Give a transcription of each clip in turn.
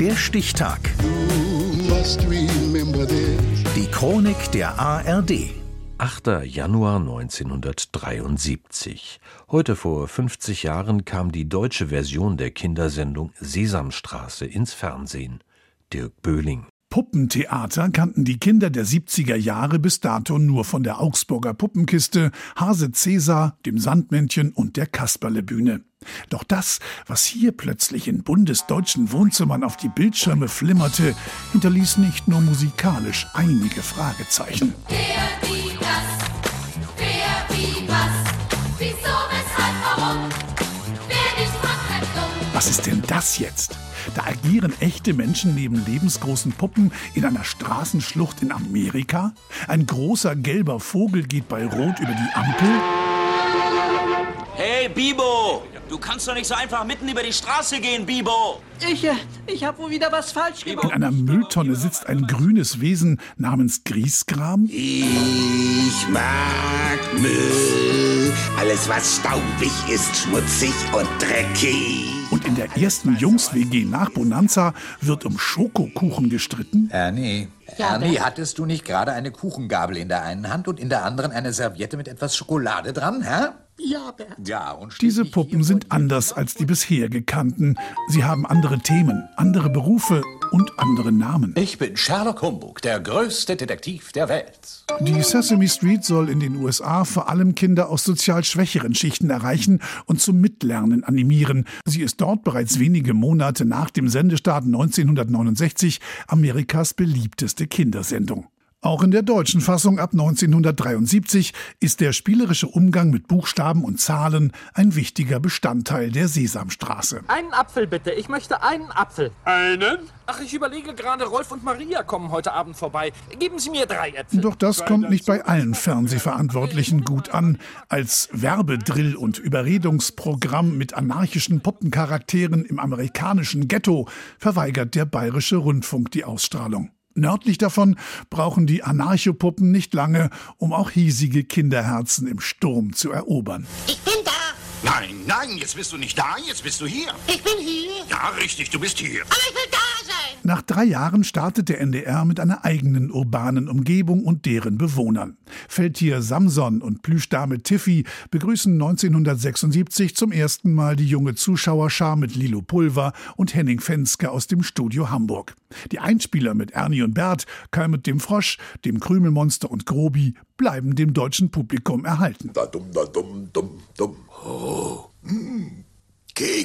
Der Stichtag. Die Chronik der ARD. 8. Januar 1973. Heute vor 50 Jahren kam die deutsche Version der Kindersendung Sesamstraße ins Fernsehen. Dirk Böhling. Puppentheater kannten die Kinder der 70er Jahre bis dato nur von der Augsburger Puppenkiste, Hase Cäsar, dem Sandmännchen und der Kasperlebühne. Doch das, was hier plötzlich in bundesdeutschen Wohnzimmern auf die Bildschirme flimmerte, hinterließ nicht nur musikalisch einige Fragezeichen. Wer, wie, das? Wer, wie, was? Wieso, weshalb, warum? Wer nicht fragt, bleibt dumm. Was ist denn das jetzt? Da agieren echte Menschen neben lebensgroßen Puppen in einer Straßenschlucht in Amerika? Ein großer gelber Vogel geht bei Rot über die Ampel? Hey, Bibo! Du kannst doch nicht so einfach mitten über die Straße gehen, Bibo! Ich, äh, ich habe wohl wieder was falsch In gemacht. einer Mülltonne sitzt ein grünes Wesen namens Griesgram? Ich mag Müll. Alles, was staubig ist, schmutzig und dreckig. Und in der ersten Jungs-WG nach Bonanza wird um Schokokuchen gestritten? Ernie, Ja, Ernie, hattest du nicht gerade eine Kuchengabel in der einen Hand und in der anderen eine Serviette mit etwas Schokolade dran, hä? Diese Puppen sind anders als die bisher gekannten. Sie haben andere Themen, andere Berufe und andere Namen. Ich bin Sherlock Humbug, der größte Detektiv der Welt. Die Sesame Street soll in den USA vor allem Kinder aus sozial schwächeren Schichten erreichen und zum Mitlernen animieren. Sie ist dort bereits wenige Monate nach dem Sendestart 1969 Amerikas beliebteste Kindersendung. Auch in der deutschen Fassung ab 1973 ist der spielerische Umgang mit Buchstaben und Zahlen ein wichtiger Bestandteil der Sesamstraße. Einen Apfel bitte. Ich möchte einen Apfel. Einen? Ach, ich überlege gerade, Rolf und Maria kommen heute Abend vorbei. Geben Sie mir drei Äpfel. Doch das kommt nicht bei allen Fernsehverantwortlichen gut an. Als Werbedrill und Überredungsprogramm mit anarchischen Puppencharakteren im amerikanischen Ghetto verweigert der bayerische Rundfunk die Ausstrahlung. Nördlich davon brauchen die Anarchopuppen nicht lange, um auch hiesige Kinderherzen im Sturm zu erobern. Ich bin da. Nein, nein, jetzt bist du nicht da, jetzt bist du hier. Ich bin hier. Ja, richtig, du bist hier. Aber ich will da. Nach drei Jahren startet der NDR mit einer eigenen urbanen Umgebung und deren Bewohnern. Feldtier Samson und Plüschdame Tiffy begrüßen 1976 zum ersten Mal die junge Zuschauerschar mit Lilo Pulver und Henning Fenske aus dem Studio Hamburg. Die Einspieler mit Ernie und Bert, Kermit dem Frosch, dem Krümelmonster und Grobi bleiben dem deutschen Publikum erhalten. Da dumm, da dumm, dumm, dumm. Oh,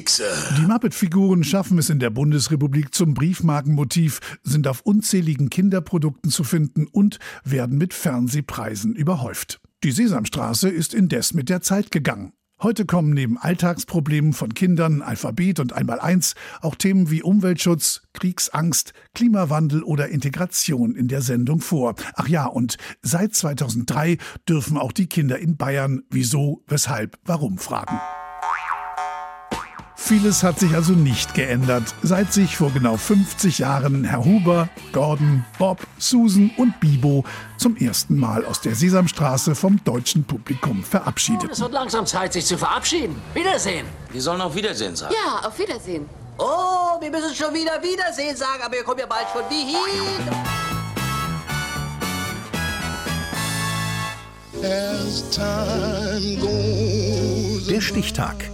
Kekse. Die Muppet-Figuren schaffen es in der Bundesrepublik zum Briefmarkenmotiv, sind auf unzähligen Kinderprodukten zu finden und werden mit Fernsehpreisen überhäuft. Die Sesamstraße ist indes mit der Zeit gegangen. Heute kommen neben Alltagsproblemen von Kindern, Alphabet und Einmaleins auch Themen wie Umweltschutz, Kriegsangst, Klimawandel oder Integration in der Sendung vor. Ach ja, und seit 2003 dürfen auch die Kinder in Bayern wieso, weshalb, warum fragen. Vieles hat sich also nicht geändert, seit sich vor genau 50 Jahren Herr Huber, Gordon, Bob, Susan und Bibo zum ersten Mal aus der Sesamstraße vom deutschen Publikum verabschiedeten. Es wird langsam Zeit, sich zu verabschieden. Wiedersehen. Wir sollen auf Wiedersehen sagen. Ja, auf Wiedersehen. Oh, wir müssen schon wieder Wiedersehen sagen, aber wir kommen ja bald schon wieder. Der Stichtag.